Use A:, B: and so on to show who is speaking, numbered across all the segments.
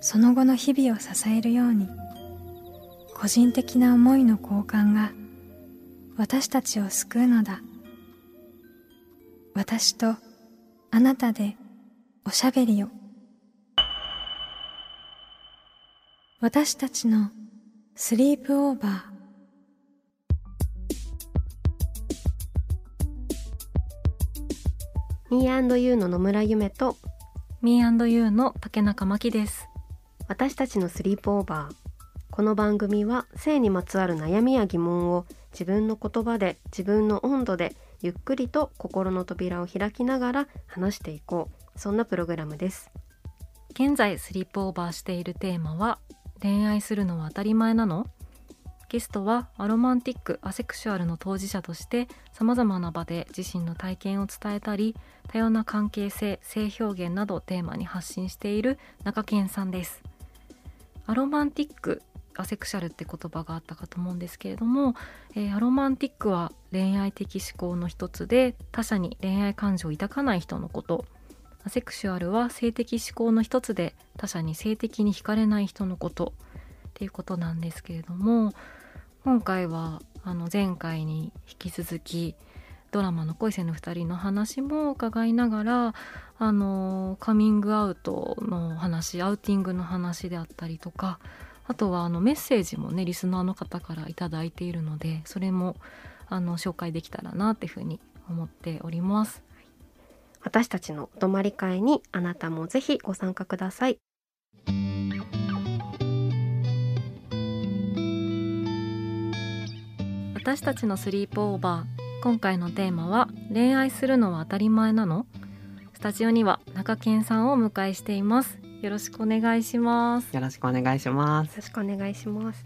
A: その後の日々を支えるように個人的な思いの交換が私たちを救うのだ。私とあなたでおしゃべりを。私たちのスリープオーバー。
B: ミーユーの野村夢と
C: ミーユーの竹中真希です
B: 私たちのスリープオーバーこの番組は性にまつわる悩みや疑問を自分の言葉で自分の温度でゆっくりと心の扉を開きながら話していこう。そんなプログラムです。
C: 現在スリープオーバーしているテーマは恋愛するのは当たり前なの？ゲストはアロマンティックアセクシュアルの当事者としてさまざまな場で自身の体験を伝えたり多様な関係性性表現などをテーマに発信している中堅さんです。アロマンティックアセクシャルって言葉があったかと思うんですけれども、えー、アロマンティックは恋愛的思考の一つで他者に恋愛感情を抱かない人のこと。アセクシュアルは性的思考の一つで他者に性的に惹かれない人のこと。っていうことなんですけれども今回はあの前回に引き続きドラマの恋せぬ2人の話も伺いながらあのカミングアウトの話アウティングの話であったりとかあとはあのメッセージもねリスナーの方から頂いているのでそれもあの紹介できたらなっていうふうに思っております。
B: 私たちの泊まり会にあなたもぜひご参加ください。
C: 私たちのスリープオーバー今回のテーマは恋愛するのは当たり前なの？スタジオには中堅さんをお迎えしています。よろしくお願いします。
D: よろしくお願いします。よ
B: ろしくお願いします。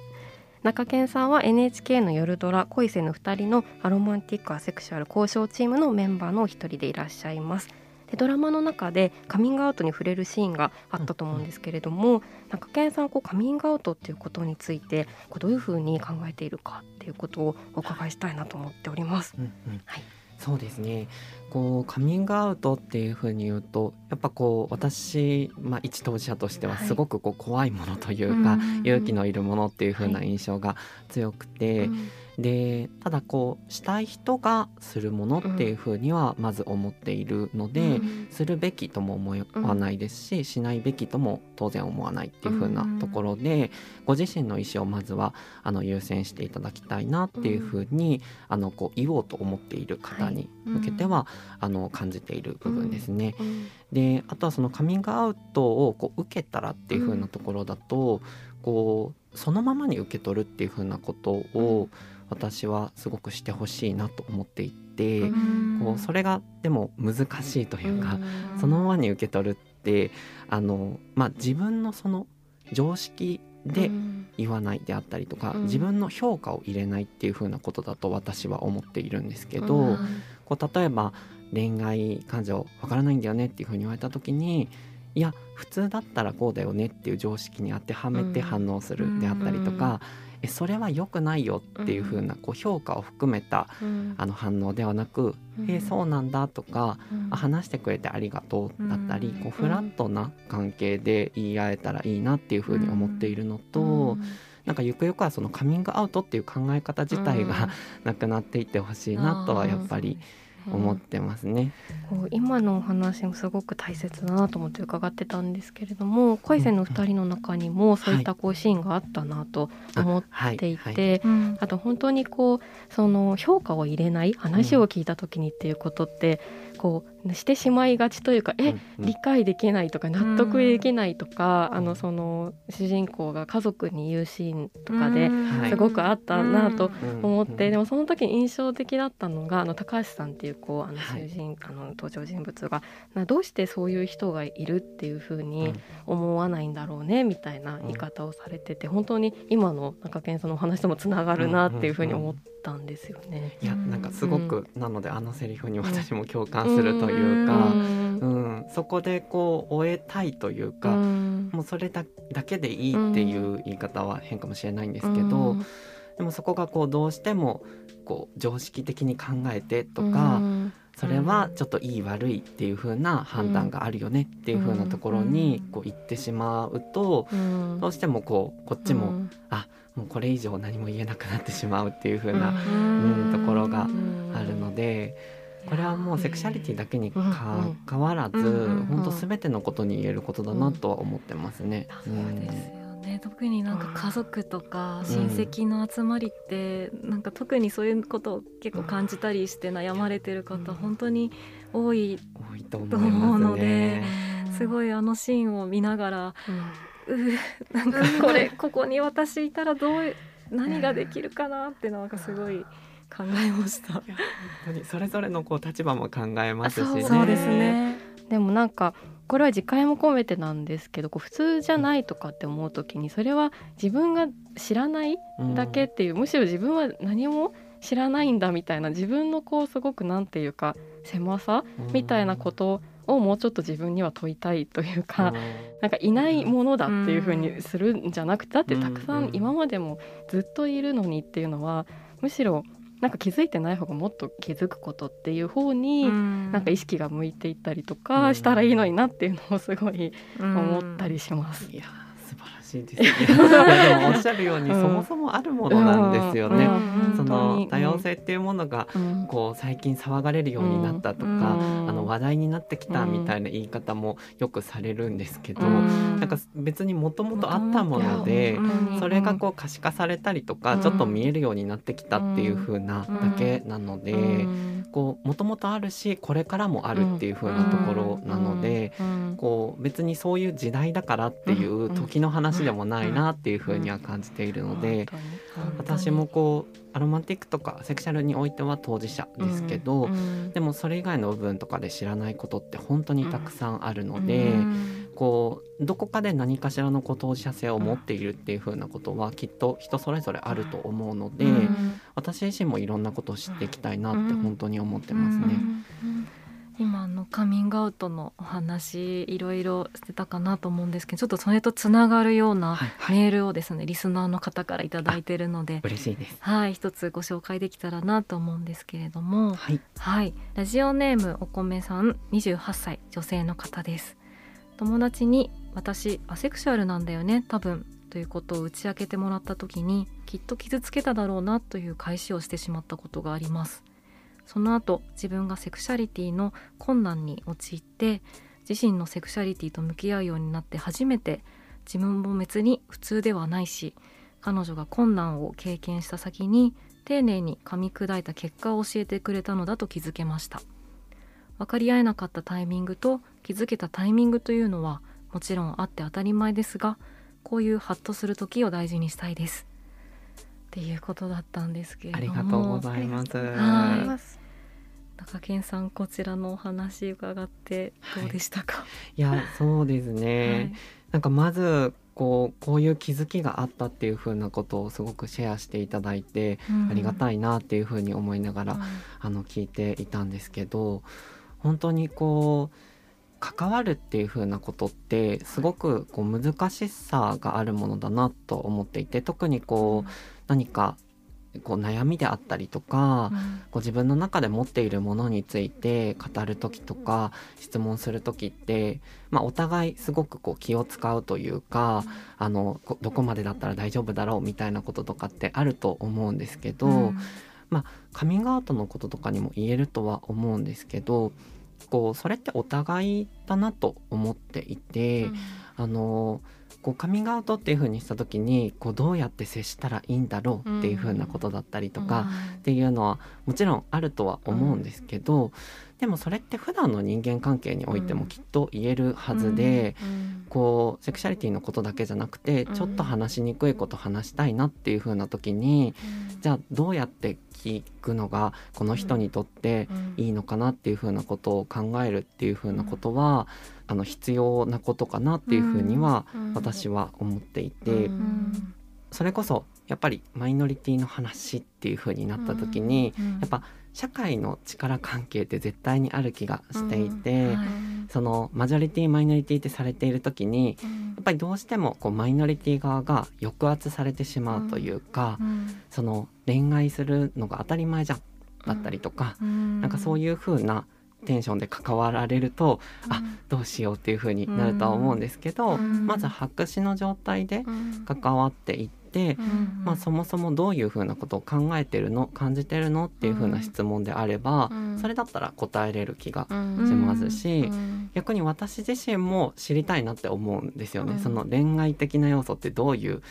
B: 中堅さんは NHK の夜ドラ恋せぬ二人のアロマンティックアセクシュアル交渉チームのメンバーのお一人でいらっしゃいます。でドラマの中でカミングアウトに触れるシーンがあったと思うんですけれども、うん、中堅さんこうカミングアウトっていうことについてこうどういうふうに考えているかっていうことをお伺いしたいなと思っております。うんうん、はい
D: そうですね。こうカミングアウトっていうふうに言うとやっぱこう私、まあ、一当事者としてはすごくこう怖いものというか、はい、勇気のいるものっていうふうな印象が強くて。はいうんでただこうしたい人がするものっていうふうにはまず思っているので、うん、するべきとも思わないですし、うん、しないべきとも当然思わないっていうふうなところで、うん、ご自身の意思をまずはあの優先していただきたいなっていうふうに、あのこう言おうと思っている方に向けては、はい、あの感じている部分ですね。であとはそのカミングアウトをこう受けたらっていうふうなところだと、こうそのままに受け取るっていうふうなことを、私はすごくしてほしいなと思っていてこうそれがでも難しいというかそのままに受け取るってあの、まあ、自分のその常識で言わないであったりとか自分の評価を入れないっていうふうなことだと私は思っているんですけどこう例えば恋愛感情わからないんだよねっていうふうに言われた時にいや普通だったらこうだよねっていう常識に当てはめて反応するであったりとかえそれは良くないよっていう風なこう評価を含めた、あの反応ではなく「えそうなんだ」とか、あ「話してくれてありがとう」だったり、こうフラットな関係で言い合えたらいいなっていう風に思っているのと。なんかゆくゆくはそのカミングアウトっていう考え方自体がなくなっていってほしいなとはやっぱり思ってますね。
B: こう今のお話もすごく大切だなと思って伺ってたんですけれども恋せの2人の中にもそういったこうシーンがあったなと思っていて、あと本当にこうその評価を入れない話を聞いた時にっていうことって、こうしてしまいがちというかえ、
D: うんうん。
B: 理解できないとか納得できないとか、
D: ん
B: あのその主人公が家族に言うシーンとかで
D: はい。
B: すごくあったなと
D: うん。
B: 思って、
D: うん。
B: でもその時に印象的だったのがあの高橋さんっていうこうあの
D: はい
B: 主人、あの登場人物がなどうしてそういう人がいるっていう風に思わないんだろうねみたいな言い方をされてて本当に今の中堅さんのお話ともつながるなっていう風に思ったんですよね。
D: いやなんかすごく、なのであのセリフに私も共感するというか、
B: うん。
D: うんそこでこう終えたいというか、
B: うん。
D: もうそれだだけでいいっていう言い方は変かもしれないんですけど、
B: うん。
D: でもそこがこうどうしてもこう常識的に考えてとか、
B: うん。
D: それはちょっといい悪いっていう風な判断があるよねっていう風なところにこう言ってしまうと、
B: うん。
D: どうしてもこうこっちも、
B: うん。
D: もうこれ以上何も言えなくなってしまうっていう風な
B: うん。
D: うんところが
B: うん
D: あるので。これはもうセクシャリティだけに
B: うん。
D: 関わらず、
C: うんうん
D: 本当すべてのことに言えることだなとは思ってますね。
C: そうですよね。特になんか家族とか
D: うん
C: 親戚の集まりって、なんか特にそういうことを結構感じたりして悩まれてる方、
B: うん。
C: 本当に多い
D: と思
C: うので
D: ね。
C: すご
B: い、
C: いあのシーンを見ながら
B: うん。
C: うーなんかこれここに私いたらどう何ができるかなってなんかすごい考えました。
D: 本当にそれぞれのこう立場も考えますしね。
C: そうですね。
B: でもなんかこれは自戒も込めてなんですけどこう普通じゃないとかって思う時にそれは自分が知らない
D: うん
B: だけっていう、むしろ自分は何も知らないんだみたいな自分のこうすごくなんていうか狭さみたいなことをもうちょっと自分には問いたいというか、なんかいないものだっていう風にするんじゃなくてだってたくさ
D: うん
B: ん今までもずっといるのにっていうのはむしろなんか気づいてない方がもっと気づくことっていう方に、
C: な
B: なんか意識が向いていったりと
D: うん。
B: かしたらいいのになっていうのをすごい思ったりします。
D: いや素晴らしいですね。でもおっしゃるように、
B: うん。
D: そもそもあるものなんですよね。
B: うん。
D: その多様性っていうものが
B: うん。
D: こう最近騒がれるようになったとか、
B: うん。
D: あの話題になってきた
B: うん
D: みたいな言い方もよくされるんですけど、
B: うん。
D: なんか別にもともとあったものでそれがこう可視化されたりとか、
B: うん。
D: ちょっと見えるようになってきたっていう風なだけなので。
B: うん。
D: こうもともとあるしこれからもあるっていう風なところなので、
B: うん。
D: こう別にそういう時代だからっていう時の話でもないなっていう風には感じているので、
B: 本
D: 私もこうアロマンティックとかセクシャルにおいては当事者ですけど、
B: うん。
D: でもそれ以外の部分とかで知らないことって本当にたくさんあるので、
B: うん
D: こうどこかで何かしらのこう当事者性を持っているっていう風なことはきっと人それぞれあると思うので、
B: うん。
D: 私自身もいろんなことを知っていきたいなって
B: うん
D: 本当に思ってますね。
C: 今のカミングアウトのお話いろいろしてたかなと思うんですけどちょっとそれとつながるような
D: はいはい。
C: メールをですねリスナーの方から頂いてるので
D: 嬉しい。です。
C: はい一つご紹介できたらなと思うんですけれども
D: はい、
C: はい。ラジオネームお米さん28歳女性の方です。友達に私アセクシュアルなんだよね多分ということを打ち明けてもらった時にきっと傷つけただろうなという返しをしてしまったことがありますその後自分がセクシャリティの困難に陥って自身のセクシャリティと向き合うようになって初めて自分も別に普通ではないし彼女が困難を経験した先に丁寧に噛み砕いた結果を教えてくれたのだと気づけました。分かり合えなかったタイミングと気づけたタイミングというのはもちろんあって当たり前ですがこういうハッとする時を大事にしたいです。っていうことだったんですけれ
D: あ
C: ども。
D: りがとうございます。
C: はい。高健さんこちらのお話伺ってどうでしたか、
D: い。やそうですね、
C: はい。
D: なんかまずこうこういう気づきがあったっていう風なことをすごくシェアしていただいて、ありがた
C: い
D: いなっていう風に思いながら、あの聞いていたんですけど本当にこう関わるっていう風なことってすごくこう難しさがあるものだなと思っていて特にこう何かこう悩みであったりとか、こう自分の中で持っているものについて語る時とか質問する時って、まあ、お互いすごくこう気を使うというかあのこどこまでだったら大丈夫だろうみたいなこととかってあると思うんですけど、カミングアウトのこととかにも言えるとは思うんですけどこうそれってお互いだなと思っていて。あのこうカミングアウトっていう風にした時にこうどうやって接したらいいんだろうっていう風なことだったりとか、っていうのはもちろんあるとは思うんですけど、でもそれって普段の人間関係においてもきっと言えるはずで、こうセクシャリティのことだけじゃなくてちょっと話しにくいこと話したいなっていう風な時に、じゃあどうやって聞くのがこの人にとっていいのかなっていう風なことを考えるっていう風なことは、あの必要なことかなっていう風には私は思っていて、それこそやっぱりマイノリティの話っていう風になった時に、やっぱ社会の力関係って絶対にある気がしていて、うんはい、そのマジョリティマイノリティってされている時に、うん、やっぱりどうしてもこうマイノリティ側が抑圧されてしまうというか、うん、その恋愛するのが当たり前じゃんだったりとか、うん、なんかそういう風なテンションで関わられると、うん、あどうしようっていう風になるとは思うんですけど、まず白紙の状態で関わっていって。、うんまあ、そもそもどういうふうなことを考えてるの感じてるのっていうふうな質問であれば、うん、それだったら答えれる気がしますし、逆に私自身も知りたいなって思うんですよね、その恋愛的な要素ってどういう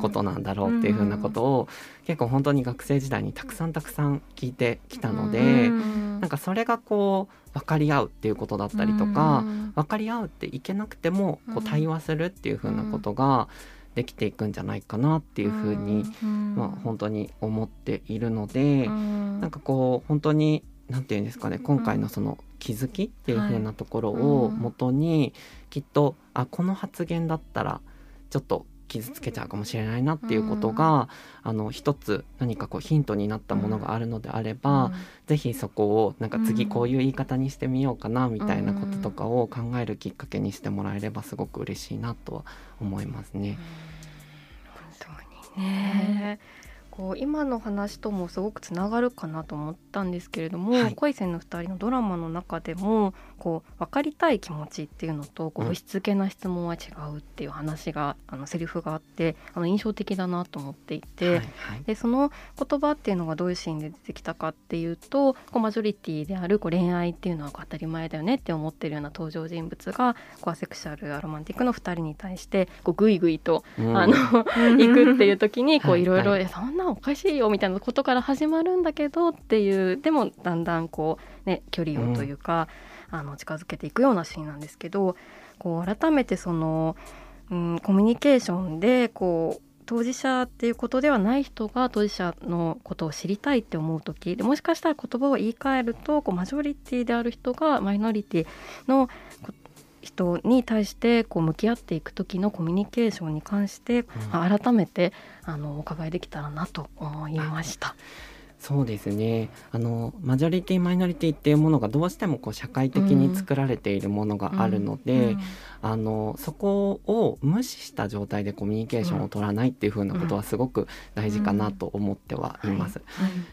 D: ことなんだろうっていうふうなことを結構本当に学生時代にたくさんたくさん聞いてきたので、なんかそれがこう分かり合うっていうことだったりとか、分かり合うっていけなくてもこう対話するっていうふうなことが、できていくんじゃないかなっていうふうに、まあ、本当に思っているので、うなんかこう本当に何て言うんですかね今回のその気づきっていうふうなところをもとに、きっとあこの発言だったらちょっと傷つけちゃうかもしれないなっていうことが、うん、あの一つ何かこうヒントになったものがあるのであれば、うん、ぜひそこをなんか次こういう言い方にしてみようかなみたいなこととかを考えるきっかけにしてもらえればすごく嬉しいなとは思いますね。
B: 本当にね、こう今の話ともすごくつながるかなと思ったんですけれども、はい、恋線の2人のドラマの中でもこう分かりたい気持ちっていうのとこうしつけな質問は違うっていう話が、あのセリフがあってあの印象的だなと思っていて、はいはい、でその言葉っていうのがどういうシーンで出てきたかっていうとこうマジョリティであるこう恋愛っていうのは当たり前だよねって思ってるような登場人物がこうアセクシャルアロマンティックの2人に対してこうグイグイと、うん、あの行くっていう時にこういろいろそんなおかしいよみたいなことから始まるんだけどっていうでもだんだんこうね距離をというか、うん、あの近づけていくようなシーンなんですけどこう改めてその、うん、コミュニケーションでこう当事者っていうことではない人が当事者のことを知りたいって思う時でもしかしたら言葉を言い換えるとこうマジョリティである人がマイノリティの人に対してこう向き合っていく時のコミュニケーションに関して、うん、改めてあのお伺いできたらなと思いました。
D: そうですね。あのマジョリティマイノリティっていうものがどうしてもこう社会的に作られているものがあるので、うんうん、あのそこを無視した状態でコミュニケーションを取らないっていうふうなことはすごく大事かなと思ってはいます。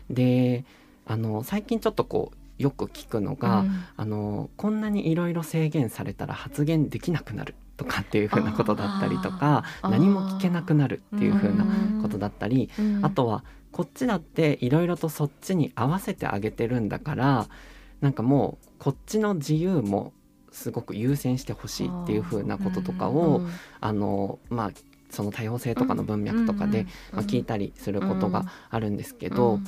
D: であの最近ちょっとこうよく聞くのが、うん、あのこんなにいろいろ制限されたら発言できなくなるとかっていうふうなことだったりとか何も聞けなくなるっていうふうなことだったり、あとはこっちだっていろいろとそっちに合わせてあげてるんだからなんかもうこっちの自由もすごく優先してほしいっていうふうなこととかをあのまあその多様性とかの文脈とかで、まあ、聞いたりすることがあるんですけど、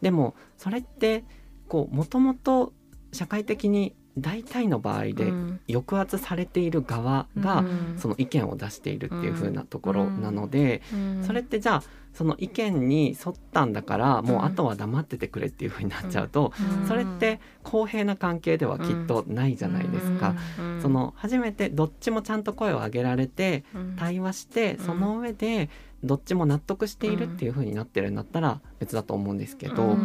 D: でもそれってこうもともと社会的に大体の場合で抑圧されている側がその意見を出しているっていう風なところなのでそれってじゃあその意見に沿ったんだからもうあとは黙っててくれっていう風になっちゃうとそれって公平な関係ではきっとないじゃないですか。その初めてどっちもちゃんと声を上げられて対話してその上でどっちも納得しているっていう風になってるんだったら別だと思うんですけど。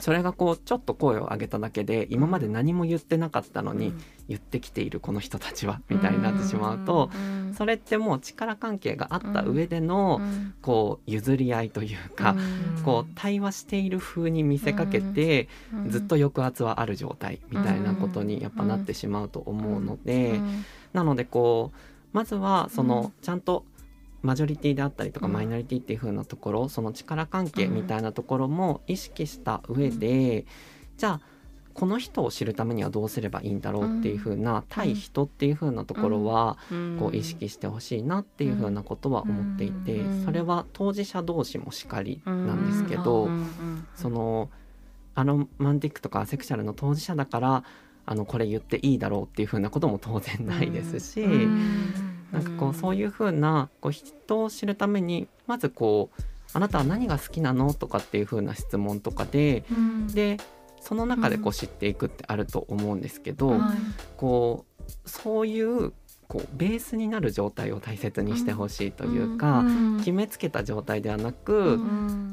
D: それがこうちょっと声を上げただけで今まで何も言ってなかったのに言ってきているこの人たちはみたいになってしまうとそれってもう力関係があった上でのこう譲り合いというかこう対話している風に見せかけてずっと抑圧はある状態みたいなことにやっぱなってしまうと思うのでなのでこうまずはそのちゃんとマジョリティであったりとかマイノリティっていう風なところ、うん、その力関係みたいなところも意識した上で、うん、じゃあこの人を知るためにはどうすればいいんだろうっていう風な、対人っていう風なところは、こう意識してほしいなっていう風なことは思っていて、それは当事者同士もしかりなんですけど、そのアロマンティックとかアセクシャルの当事者だからあのこれ言っていいだろうっていうふうなことも当然ないですし、なんかこうそういうふうなこう人を知るためにまずこう「あなたは何が好きなの?」とかっていうふうな質問とかで、でその中でこう知っていくってあると思うんですけど、こうそういうこうベースになる状態を大切にしてほしいというか、決めつけた状態ではなく、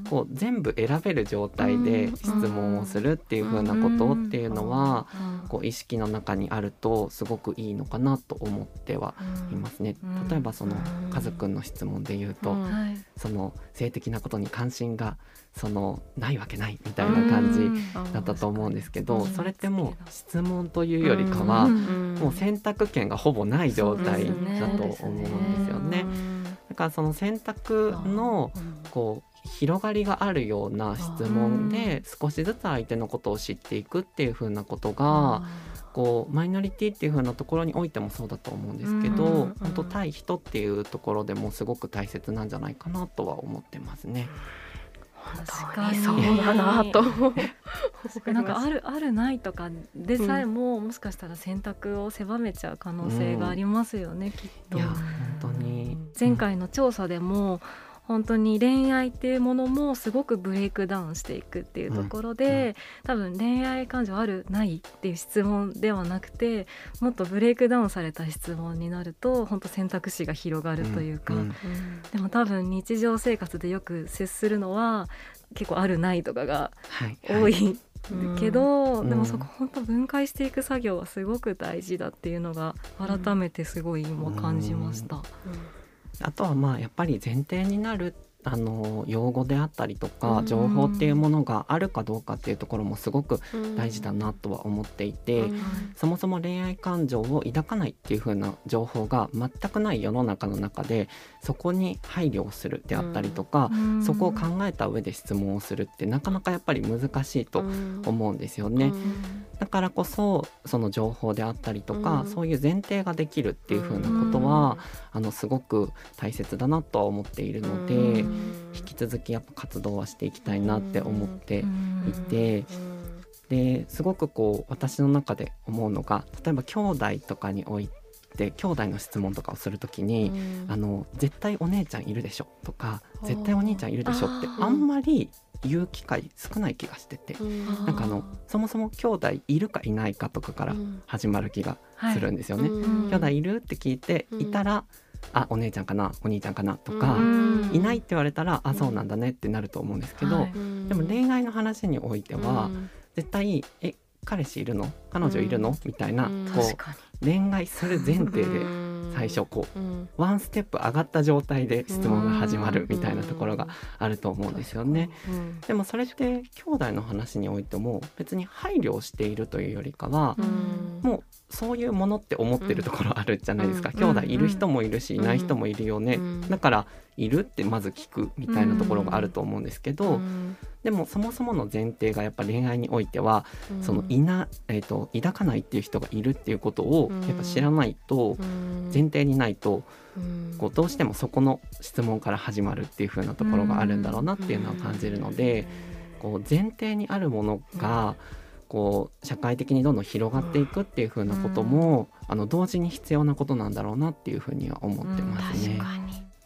D: こう全部選べる状態で質問をするっていう風なことっていうのは、こう意識の中にあるとすごくいいのかなと思ってはいますね。例えばそのカズくんの質問で言うと、その性的なことに関心がそのないわけないみたいな感じだったと思うんですけど、それってもう質問というよりかは、もう選択権がほぼない状態だと思うんですよね。だからその選択のこう広がりがあるような質問で少しずつ相手のことを知っていくっていう風なことがこうマイノリティっていう風なところにおいてもそうだと思うんですけど、本当対人っていうところでもすごく大切なんじゃないかなとは思ってますね。
B: 確かにそうだなと
C: なんかあるあるないとかでさえも、うん、もしかしたら選択を狭めちゃう可能性がありますよね、うん、きっと。
D: いや本当に
C: 前回の調査でも、本当に恋愛っていうものもすごくブレイクダウンしていくっていうところで、うん、多分恋愛感情あるないっていう質問ではなくてもっとブレイクダウンされた質問になると本当選択肢が広がるというか、うんうん、でも多分日常生活でよく接するのは結構あるないとかが多い、はい。はいけど、うん、でもそこ本当分解していく作業はすごく大事だっていうのが改めてすごい今感じました。うん
D: あとはまあやっぱり前提になるあの用語であったりとか情報っていうものがあるかどうかっていうところもすごく大事だなとは思っていて、そもそも恋愛感情を抱かないっていう風な情報が全くない世の中の中でそこに配慮をするであったりとか、そこを考えた上で質問をするってなかなかやっぱり難しいと思うんですよね。だからこそその情報であったりとか、そういう前提ができるっていう風なことは、あのすごく大切だなとは思っているので。引き続きやっぱ活動はしていきたいなって思っていて。ですごくこう私の中で思うのが例えば兄弟とかにおいて兄弟の質問とかをするときに、あの絶対お姉ちゃんいるでしょとか絶対お兄ちゃんいるでしょってあんまり言う機会少ない気がしてて、なんかあのそもそも兄弟いるかいないかとかから始まる気がするんですよね。兄弟いるって聞いていたら、あお姉ちゃんかなお兄ちゃんかなとか、いないって言われたらあそうなんだねってなると思うんですけど、はい、でも恋愛の話においては、絶対え彼氏いるの？彼女いるの、みたいなこう恋愛する前提で最初こう、うん、ワンステップ上がった状態で質問が始まるみたいなところがあると思うんですよね。でもそれって兄弟の話においても別に配慮をしているというよりかは、もうそういうものって思ってるところあるじゃないですか、兄弟いる人もいるしいない人もいるよね、だからいるってまず聞くみたいなところがあると思うんですけど、でもそもそもの前提がやっぱ恋愛においては、そのいな、えーと、抱かないっていう人がいるっていうことをやっぱ知らないと、前提にないと、こうどうしてもそこの質問から始まるっていう風なところがあるんだろうなっていうのは感じるので、こう前提にあるものが、こう社会的にどんどん広がっていくっていう風なことも、あの同時に必要なことなんだろうなっていうふうには思ってますね。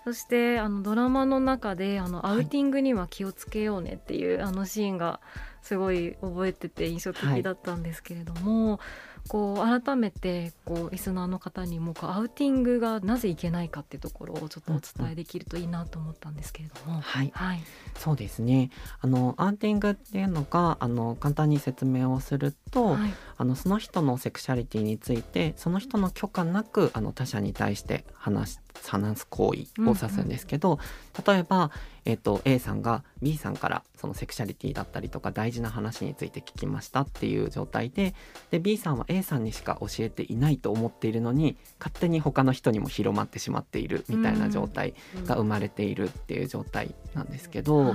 C: そしてあのドラマの中であのアウティングには気をつけようねっていう、はい、あのシーンがすごい覚えてて印象的だったんですけれども、はい。こう改めてこうリスナーの方にもこうアウティングがなぜいけないかっていうところをちょっとお伝えできるといいなと思ったんですけれども、
D: はい、はい、そうですね。あのアウティングっていうのがあの簡単に説明をすると、はい、あのその人のセクシャリティについてその人の許可なくあの他者に対して話話す行為を指すんですけど、うんうん、例えばえーと、A さんが B さんからそのセクシャリティだったりとか大事な話について聞きましたっていう状態でで B さんは A さんにしか教えていないと思っているのに勝手に他の人にも広まってしまっているみたいな状態が生まれているっていう状態なんですけど、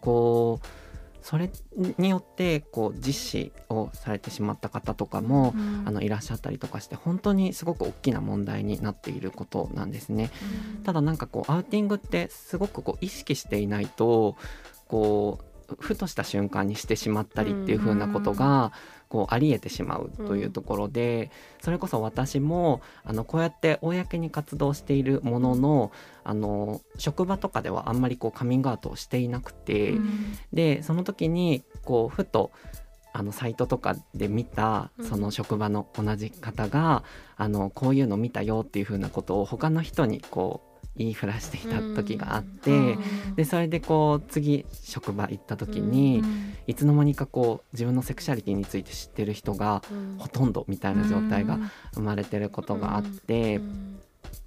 D: こうそれによってこう実施をされてしまった方とかも、うん、あのいらっしゃったりとかして本当にすごく大きな問題になっていることなんですね。うん、ただなんかこうアウティングってすごくこう意識していないとこうふとした瞬間にしてしまったりっていう風なことが、こうありえてしまうというところで、それこそ私もあのこうやって公に活動しているもののあの職場とかではあんまりこうカミングアウトをしていなくて、でその時にこうふとあのサイトとかで見たその職場の同じ方が、あのこういうの見たよっていうふうなことを他の人にこう言いふらしていた時があって、でそれでこう次職場行った時に、いつの間にかこう自分のセクシャリティについて知ってる人がほとんどみたいな状態が生まれてることがあって。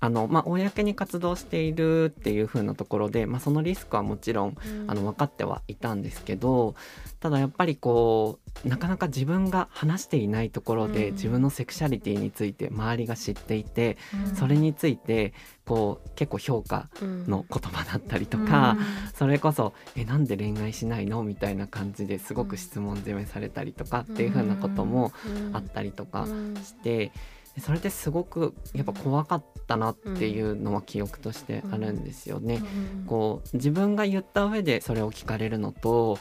D: あのまあ、公に活動しているっていう風なところで、まあ、そのリスクはもちろん、あの分かってはいたんですけどただやっぱりこうなかなか自分が話していないところで、自分のセクシャリティについて周りが知っていて、それについてこう結構評価の言葉だったりとか、それこそ「えなんで恋愛しないの?」みたいな感じですごく質問攻めされたりとかっていう風なこともあったりとかして。それですごくやっぱ怖かったなっていうのは記憶としてあるんですよね。こう自分が言った上でそれを聞かれるのと、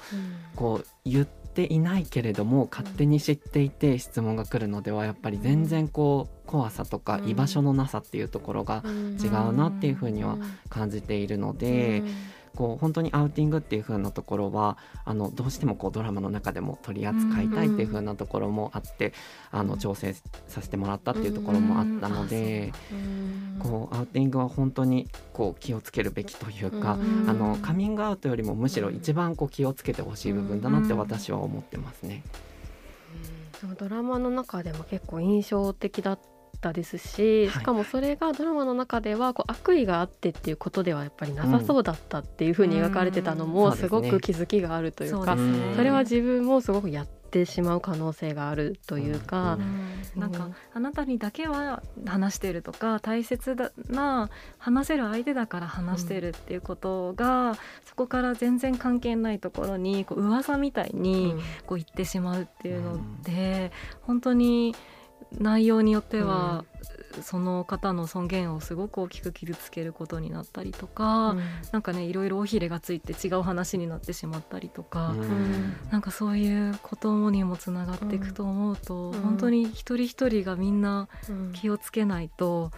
D: こう言っていないけれども勝手に知っていて質問が来るのではやっぱり全然こう怖さとか居場所のなさっていうところが違うなっていうふうには感じているので。こう本当にアウティングっていう風なところはあのどうしてもこうドラマの中でも取り扱いたいっていう風なところもあって、あの調整させてもらったっていうところもあったので、こうアウティングは本当にこう気をつけるべきというか、あのカミングアウトよりもむしろ一番こう気をつけてほしい部分だなって私は思ってますね。
B: そのドラマの中でも結構印象的だっったですし、しかもそれがドラマの中ではこう悪意があってっていうことではやっぱりなさそうだったっていうふうに描かれてたのもすごく気づきがあるというか、それは自分もすごくやってしまう可能性があるというか、
C: うん、なんかあなたにだけは話してるとか大切な話せる相手だから話してるっていうことが、うん、そこから全然関係ないところにこう噂みたいにこう言ってしまうっていうので、本当に。内容によっては、うん、その方の尊厳をすごく大きく傷つけることになったりとか、うん、なんかねいろいろ尾ひれがついて違う話になってしまったりとか、うん、なんかそういうことにもつながっていくと思うと、うん、本当に一人一人がみんな気をつけないと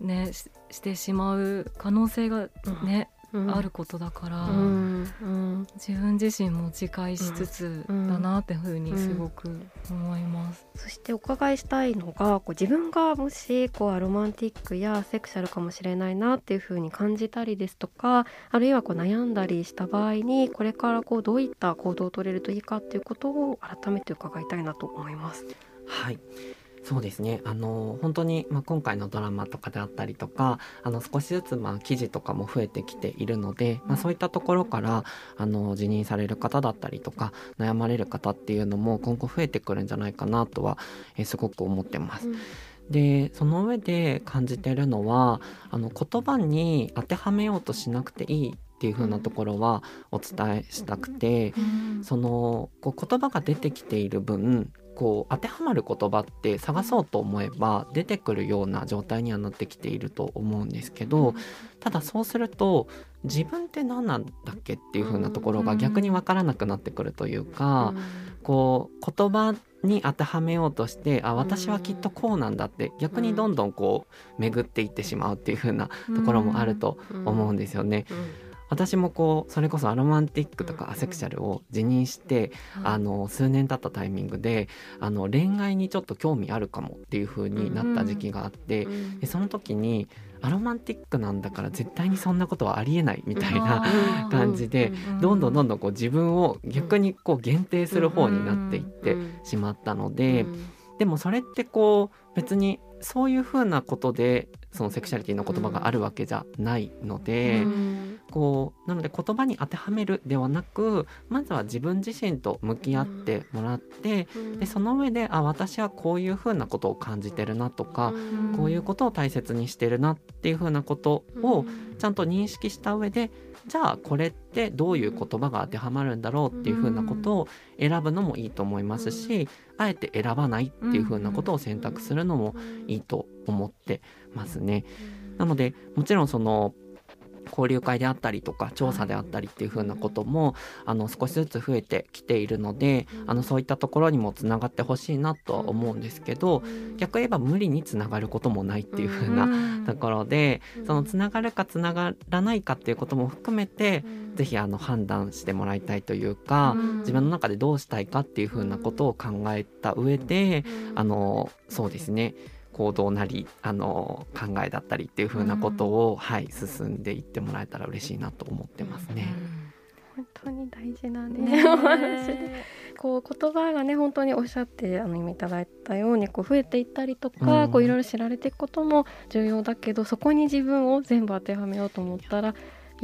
C: ねしてしまう可能性がね、あることだから、うん。うん、自分自身も自戒しつつだなっていうふうにすごく思います、
B: そしてお伺いしたいのがこう自分がもしこうロマンティックやセクシャルかもしれないなっていうふうに感じたりですとかあるいはこう悩んだりした場合にこれからこうどういった行動を取れるといいかっていうことを改めて伺いたいなと思います。
D: はいそうですね。あの本当に、まあ、今回のドラマとかであったりとかあの少しずつ、まあ、記事とかも増えてきているので、まあ、そういったところからあの辞任される方だったりとか悩まれる方っていうのも今後増えてくるんじゃないかなとは、えー、すごく思ってます。うん。でその上で感じてるのはあの言葉に当てはめようとしなくていいっていう風なところはお伝えしたくて、そのこう言葉が出てきている分こう当てはまる言葉って探そうと思えば出てくるような状態にはなってきていると思うんですけどただそうすると自分って何なんだっけっていう風なところが逆に分からなくなってくるというかこう言葉に当てはめようとしてあ私はきっとこうなんだって逆にどんどんこう巡っていってしまうっていう風なところもあると思うんですよね。私もこうそれこそアロマンティックとかアセクシャルを辞任して、あの数年経ったタイミングであの恋愛にちょっと興味あるかもっていう風になった時期があって、でその時にアロマンティックなんだから絶対にそんなことはありえないみたいな感じでどんどんどんどんこう自分を逆にこう限定する方になっていってしまったのででもそれってこう別にそういうふうなことでそのセクシャリティの言葉があるわけじゃないので、うん、こうなので言葉に当てはめるではなくまずは自分自身と向き合ってもらって、うん、でその上であ私はこういうふうなことを感じてるなとか、うん、こういうことを大切にしてるなっていうふうなことをちゃんと認識した上でじゃあこれってどういう言葉が当てはまるんだろうっていうふうなことを選ぶのもいいと思いますしあえて選ばないっていう風なことを選択するのもいいと思ってますね。なのでもちろんその交流会であったりとか調査であったりっていう風なこともあの少しずつ増えてきているのであのそういったところにもつながってほしいなとは思うんですけど逆言えば無理につながることもないっていう風なところでそのつながるかつながらないかっていうことも含めてぜひあの判断してもらいたいというか自分の中でどうしたいかっていう風なことを考えた上であのそうですね行動なりあの考えだったりっていう風なことを、はい進んでいってもらえたら嬉しいなと思ってますね。
B: 本当に大事なねお話で。こう言葉がね本当におっしゃってあの今いただいたようにこう増えていったりとか、
D: うん。
B: こういろいろ知られていくことも重要だけどそこに自分を全部当てはめようと思ったら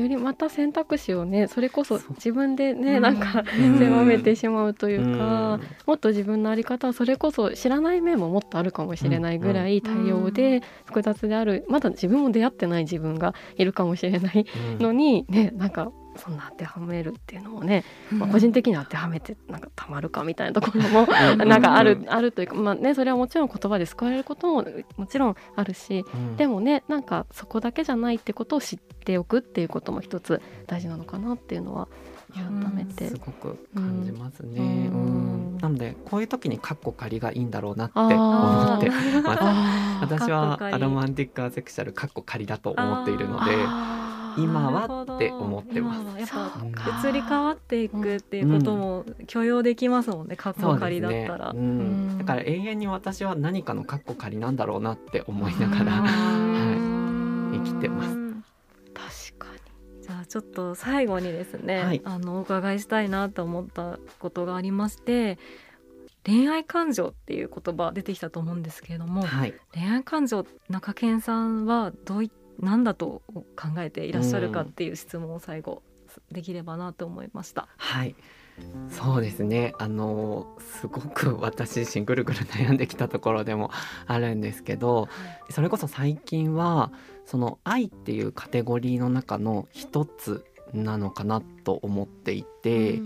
B: よりまた選択肢をねそれこそ自分でね
C: うん。
B: なんか
D: うん。
B: 狭めてしまうというか、
D: うん。
B: もっと自分の在り方はそれこそ知らない面ももっとあるかもしれないぐらい多様で複雑である。まだ自分も出会ってない自分がいるかもしれない
D: うん。
B: のにねなんかそんな当てはめるっていうのもね、まあ、個人的には当てはめてなんかたまるかみたいなところも
D: うん。
B: なんかある
D: う、ん
B: あるというかまあねそれはもちろん言葉で救われることももちろんあるし
D: うん。
B: でもねなんかそこだけじゃないってことを知っておくっていうことも一つ大事なのかなっていうのは改めて。
D: すごく感じますね。
B: う
D: うん。んなのでこういう時にカッコ仮がいいんだろうなって思ってます。私
C: カッコ
D: は
C: 仮
D: アロマンティックアセクシャルカッコ仮だと思っているので今はって思ってます。
C: やっぱ移り変わっていくっていうことも許容できますもんね、過去仮だったら。
D: うん。
B: うん。
D: だから永遠に私は何かのカッコ仮なんだろうなって思いながら
B: あ
D: はい。生きてます
C: ちょっと最後にですね、
D: はい。
C: あのお伺いしたいなと思ったことがありまして恋愛感情っていう言葉出てきたと思うんですけれども、
D: はい。
C: 恋愛感情中堅さんはどうい何だと考えていらっしゃるかっていう質問を最後できればなと思いました。
D: はいそうですね。あのすごく 私自身ぐるぐる悩んできたところでもあるんですけどそれこそ最近はその愛っていうカテゴリーの中の一つなのかなと思っていて、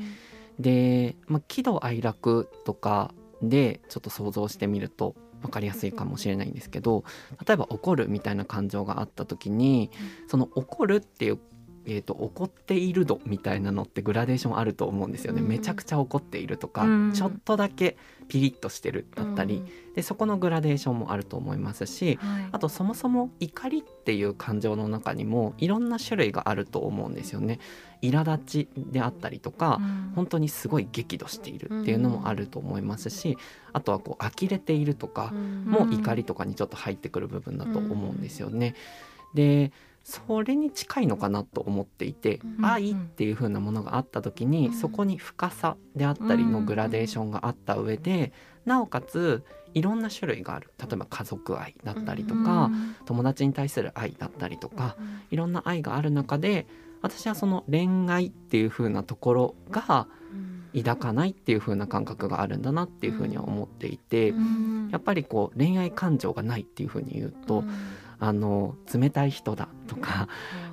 D: で、まあ、喜怒哀楽とかでちょっと想像してみると分かりやすいかもしれないんですけど例えば怒るみたいな感情があった時にその怒るっていう、えー、と怒っている度みたいなのってグラデーションあると思うんですよね、
B: うん。
D: めちゃくちゃ怒っているとか、
C: うん。
D: ちょっとだけピリッとしてるだったり、でそこのグラデーションもあると思いますし
C: はい。
D: あとそもそも怒りっていう感情の中にもいろんな種類があると思うんですよね。苛立ちであったりとか、
C: うん。
D: 本当にすごい激怒しているっていうのもあると思いますし、あとはこう呆れているとかも怒りとかにちょっと入ってくる部分だと思うんですよね。でそれに近いのかなと思っていて、
B: うん。
D: 愛っていう風なものがあった時に、
B: うん。
D: そこに深さであったりのグラデーションがあった上で、なおかついろんな種類がある。例えば家族愛だったりとか、友達に対する愛だったりとか、いろんな愛がある中で私はその恋愛っていう風なところが抱かないっていう風な感覚があるんだなっていう風には思っていて、
C: うん。
D: やっぱりこう恋愛感情がないっていう風に言うと、あの冷たい人だとか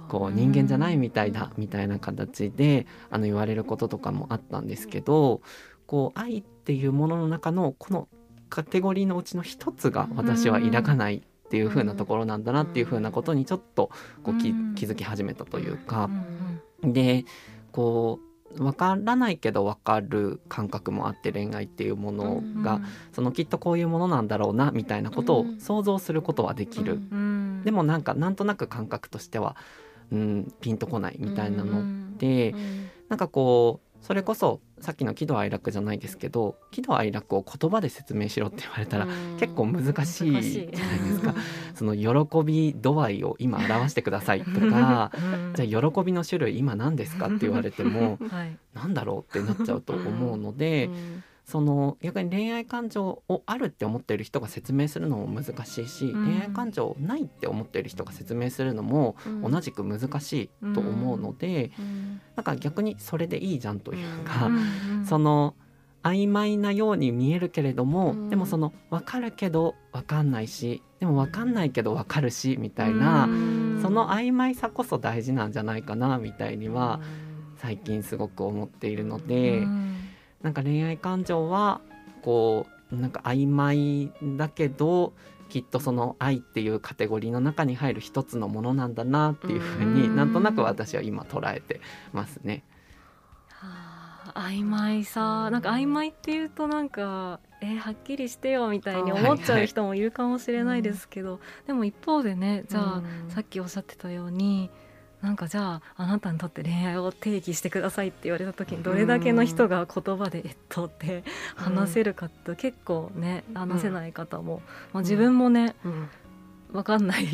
D: こう人間じゃないみたいだみたいな形であの言われることとかもあったんですけどこう愛っていうものの中のこのカテゴリーのうちの一つが私は抱かないっていう風なところなんだなっていう風なことにちょっとこう気づき始めたというか。
C: うん。
D: でこう分からないけど分かる感覚もあって恋愛っていうものがそのきっとこういうものなんだろうなみたいなことを想像することはできる。
C: うん
D: でもなんかなんとなく感覚としては、うん、ピンとこないみたいなの
C: うん
D: で、なんかこうそれこそさっきの喜怒哀楽じゃないですけど喜怒哀楽を言葉で説明しろって言われたら、結構難しいじゃないですか。その喜び度合いを今表してくださいとか
C: うん。
D: じゃあ喜びの種類今何ですかって言われても
C: はい。
D: なんだろうってなっちゃうと思うので、その逆に恋愛感情をあるって思っている人が説明するのも難しいし、
C: うん。
D: 恋愛感情ないって思っている人が説明するのも同じく難しいと思うので、なんか逆にそれでいいじゃんというか、
C: うん。
D: その曖昧なように見えるけれども、
B: うん。
D: でもその分かるけど分かんないしでも分かんないけど分かるしみたいな、
C: うん。
D: その曖昧さこそ大事なんじゃないかなみたいには最近すごく思っているので。
C: うん
D: なんか恋愛感情はこうなんか曖昧だけどきっとその愛っていうカテゴリーの中に入る一つのものなんだなっていうふうになんとなく私は今捉えてますね。
C: はあ、曖昧さ。なんか曖昧っていうとなんかえー、はっきりしてよみたいに思っちゃう人もいるかもしれないですけど、はいはい、でも一方でねじゃあ、さっきおっしゃってたようになんかじゃああなたにとって恋愛を定義してくださいって言われた時にどれだけの人が言葉で「えっと」って話せるかって結構ね話せない方も、まあ、自分もね、わかんない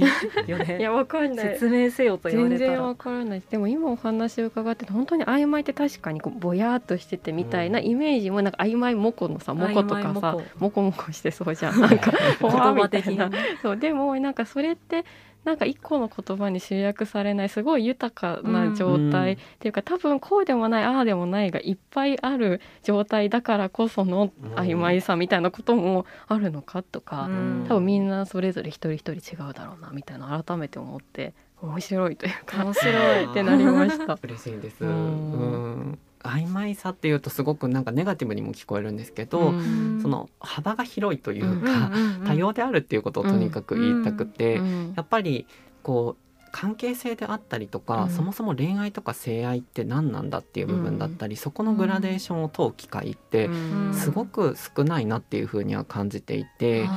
C: よね。
B: いやわかんない。
C: 説明せよと言われ
B: たら。全然わからない。でも今お話を伺って本当に曖昧って確かにこうぼやっとしててみたいなイメージもなんか曖昧もこのさもことかさもこもこしてそうじゃん。なんか
C: 言葉的な。
B: そうでもなんかそれってなんか一個の言葉に集約されないすごい豊かな状態、っていうか多分こうでもないああでもないがいっぱいある状態だからこその曖昧さみたいなこともあるのかとか、多分みんなそれぞれ一人一人違うだろうなみたいな改めて思って面白いというか
C: 面白い。
B: ってなりました。
D: 嬉しいです。うん曖昧さっていうとすごくなんかネガティブにも聞こえるんですけど、その幅が広いというか、多様であるっていうことをとにかく言いたくて、やっぱりこう関係性であったりとか、うん、そもそも恋愛とか性愛って何なんだっていう部分だったり、うん、そこのグラデーションを問う機会ってすごく少ないなっていうふうには感じていて、うん、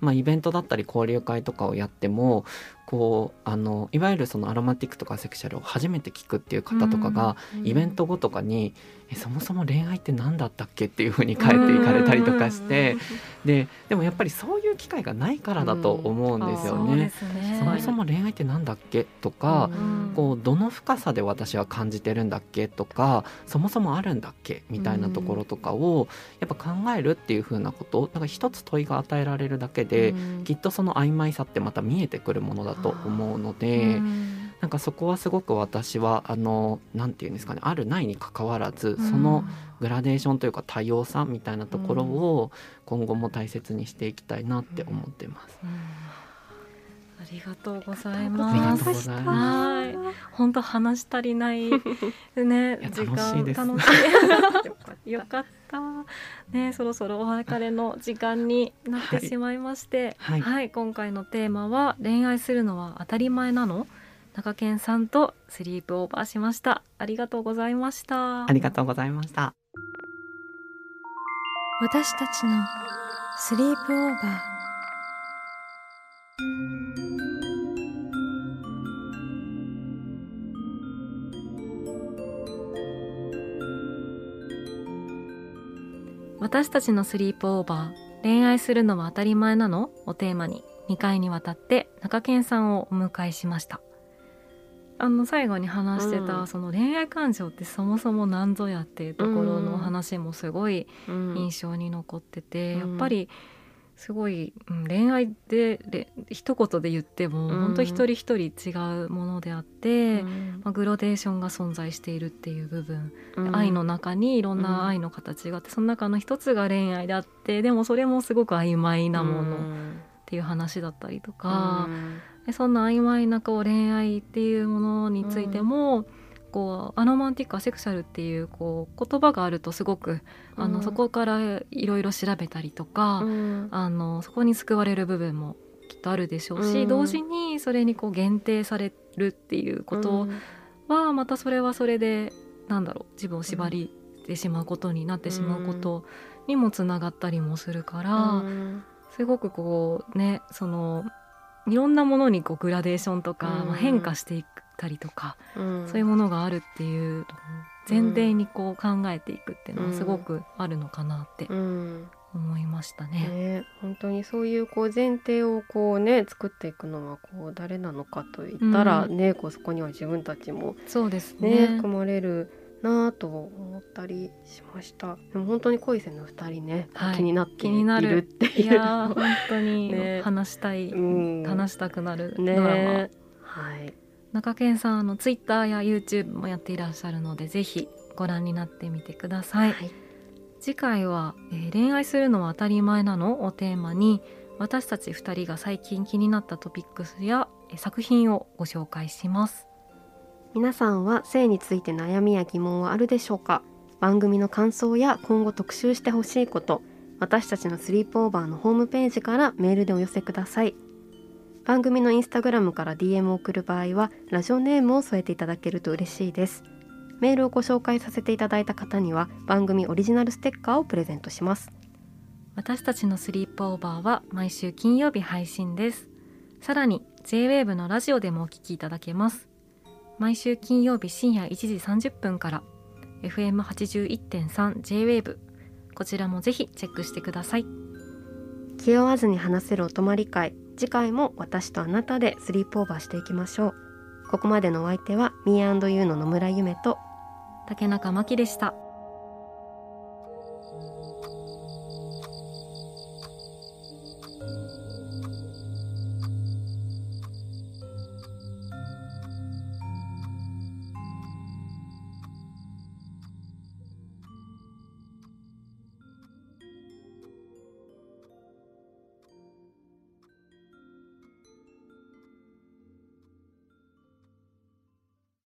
D: まあ、イベントだったり交流会とかをやってもこうあのいわゆるそのアロマティックとかセクシャルを初めて聞くっていう方とかが、イベント後とかにえそもそも恋愛って何だったっけっていうふうに帰っていかれたりとかしてででもやっぱりそういう機会がないからだと思うんですよね。そもそも恋愛って何だっけとかこうどの深さで私は感じてるんだっけとかそもそもあるんだっけみたいなところとかをやっぱ考えるっていうふうなことなんか一つ問いが与えられるだけできっとその曖昧さってまた見えてくるものだと思うので。なんかそこはすごく私はあのなんていうんですかねあるないにかかわらずそのグラデーションというか多様さみたいなところを今後も大切にしていきたいなって思ってます。
C: ありがとうございます。はい、本当話足りないね時間楽しい。よかった。ね、そろそろお別れの時間になってしまいまして、はい、はい。はい、今回のテーマは恋愛するのは当たり前なの？中堅さんとスリープオーバーしました。ありがとうございました。
D: ありがとうございました。
A: 私たちのスリープオーバー
C: 私たちのスリープオーバー恋愛するのは当たり前なの？をテーマに2回にわたって中堅さんをお迎えしました。あの最後に話してた、うん、その恋愛感情ってそもそも何ぞやっていうところの話もすごい印象に残ってて、うん、やっぱりすごい、うん、恋愛で一言で言っても、うん、本当一人一人違うものであって、うん、まあ、グロデーションが存在しているっていう部分、愛の中にいろんな愛の形があって、その中の一つが恋愛であってでもそれもすごく曖昧なものっていう話だったりとか。でそんな曖昧なこう恋愛っていうものについても、うん、こうアロマンティックアセクシャルっていうこう言葉があるとすごくあの、うん、そこからいろいろ調べたりとか、うん、あのそこに救われる部分もきっとあるでしょうし、同時にそれにこう限定されるっていうことはまたそれはそれでなんだろう自分を縛りてしまうことになってしまうことにもつながったりもするから、すごくこうねそのいろんなものにこうグラデーションとか、まあ、変化していったりとか、そういうものがあるっていう前提にこう考えていくっていうのはすごくあるのかなって思いましたね。
B: ね本当にそういうこう前提をこうね作っていくのはこう誰なのかといったらね、こうそこには自分たちも、
C: そうですね。
B: 含まれる。なと思ったりしました。でも本当に恋せの二人ね、はい、気になっているっていう。い
C: や本当に 話したい、ね、話したくなるドラマ、ね、はい中堅さんあのツイッターや YouTube もやっていらっしゃるのでぜひご覧になってみてください、はい、次回は、えー、恋愛するのは当たり前なの?」をテーマに私たち2人が最近気になったトピックスや作品をご紹介します。
B: 皆さんは性について悩みや疑問はあるでしょうか？番組の感想や今後特集してほしいこと私たちのスリープオーバーのホームページからメールでお寄せください番組のインスタグラムから DM を送る場合はラジオネームを添えていただけると嬉しいです。メールをご紹介させていただいた方には番組オリジナルステッカーをプレゼントします。
C: 私たちのスリープオーバーは毎週金曜日配信です。さらに J-WAVE のラジオでもお聞きいただけます。毎週金曜日深夜1時30分から FM81.3 J-WAVE こちらもぜひチェックしてください。
B: 気負わずに話せるお泊まり会次回も私とあなたでスリープオーバーしていきましょう。ここまでのお相手は Me&You の野村夢と
C: 竹中真希でした。